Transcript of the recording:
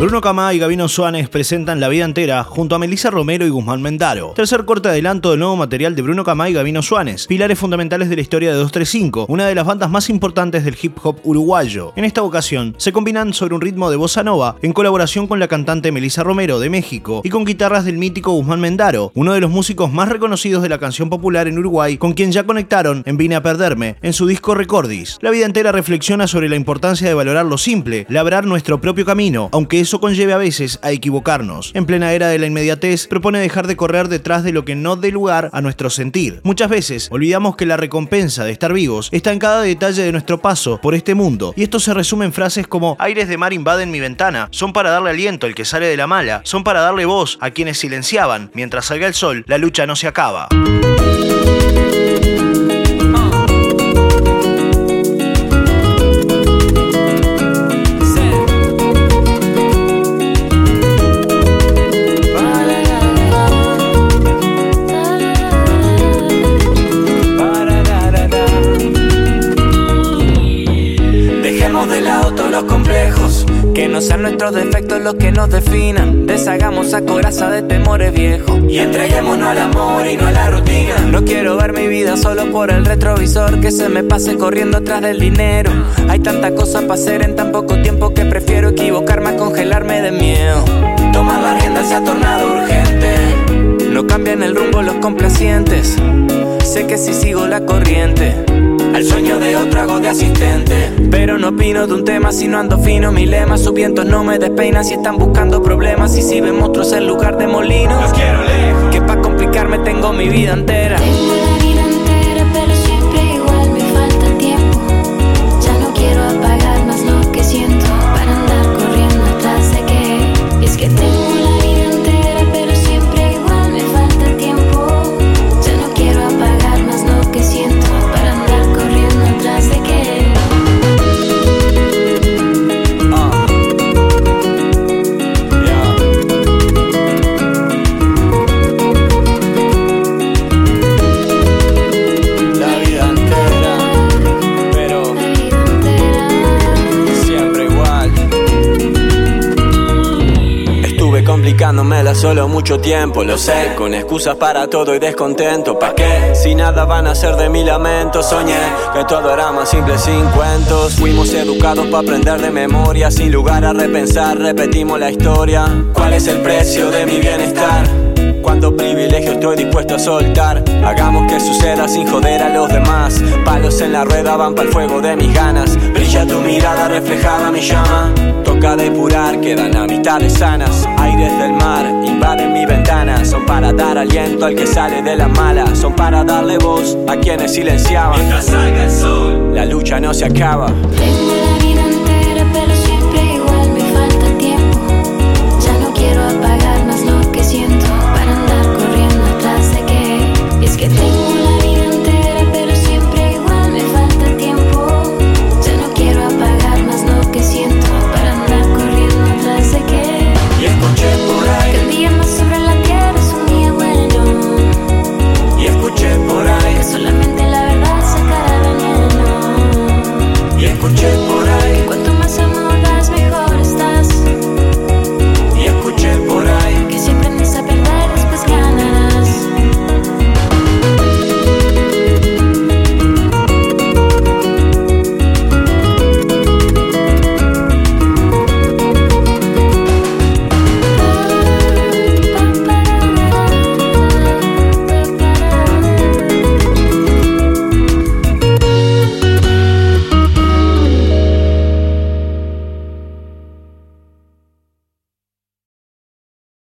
Bruno Camá y Gabino Suárez presentan La Vida Entera junto a Melissa Romero y Guzmán Mendaro. Tercer corte adelanto del nuevo material de Bruno Camá y Gabino Suárez, pilares fundamentales de la historia de 235, una de las bandas más importantes del hip hop uruguayo. En esta ocasión, se combinan sobre un ritmo de bossa nova en colaboración con la cantante Melissa Romero de México y con guitarras del mítico Guzmán Mendaro, uno de los músicos más reconocidos de la canción popular en Uruguay, con quien ya conectaron en Vine a Perderme, en su disco Recordis. La Vida Entera reflexiona sobre la importancia de valorar lo simple, labrar nuestro propio camino, aunque eso conlleve a veces a equivocarnos. En plena era de la inmediatez, propone dejar de correr detrás de lo que no dé lugar a nuestro sentir. Muchas veces olvidamos que la recompensa de estar vivos está en cada detalle de nuestro paso por este mundo, y esto se resume en frases como aires de mar invaden mi ventana, son para darle aliento al que sale de la mala, son para darle voz a quienes silenciaban, mientras salga el sol, la lucha no se acaba. Que no sean nuestros defectos los que nos definan. Deshagamos a coraza de temores viejos. Y entreguémonos al amor y no a la rutina. No quiero ver mi vida solo por el retrovisor. Que se me pase corriendo atrás del dinero. Hay tanta cosa para hacer en tan poco tiempo que prefiero equivocarme a congelarme de miedo. Tomar la rienda se ha tornado urgente. No cambian el rumbo los complacientes. Sé que si sigo la corriente al sueño de otro hago de asistente. Pero no opino de un tema si no ando fino. Mi lema, su viento no me despeina si están buscando problemas. Y si ven monstruos en lugar de molinos. Los quiero lejos. Que pa' complicarme tengo mi vida entera. Solo mucho tiempo, lo sé, con excusas para todo y descontento. ¿Pa' qué? Si nada van a ser de mi lamento, soñé que todo era más simple sin cuentos. Fuimos educados para aprender de memoria, sin lugar a repensar, repetimos la historia. ¿Cuál es el precio de mi bienestar? Cuando privilegio estoy dispuesto a soltar. Hagamos que suceda sin joder a los demás. Palos en la rueda van para el fuego de mis ganas. Mirada reflejada mi llama. Toca depurar, quedan amistades sanas. Aires del mar invaden mi ventana. Son para dar aliento al que sale de la mala. Son para darle voz a quienes silenciaban. Mientras salga el sol, la lucha no se acaba. Tengo la vida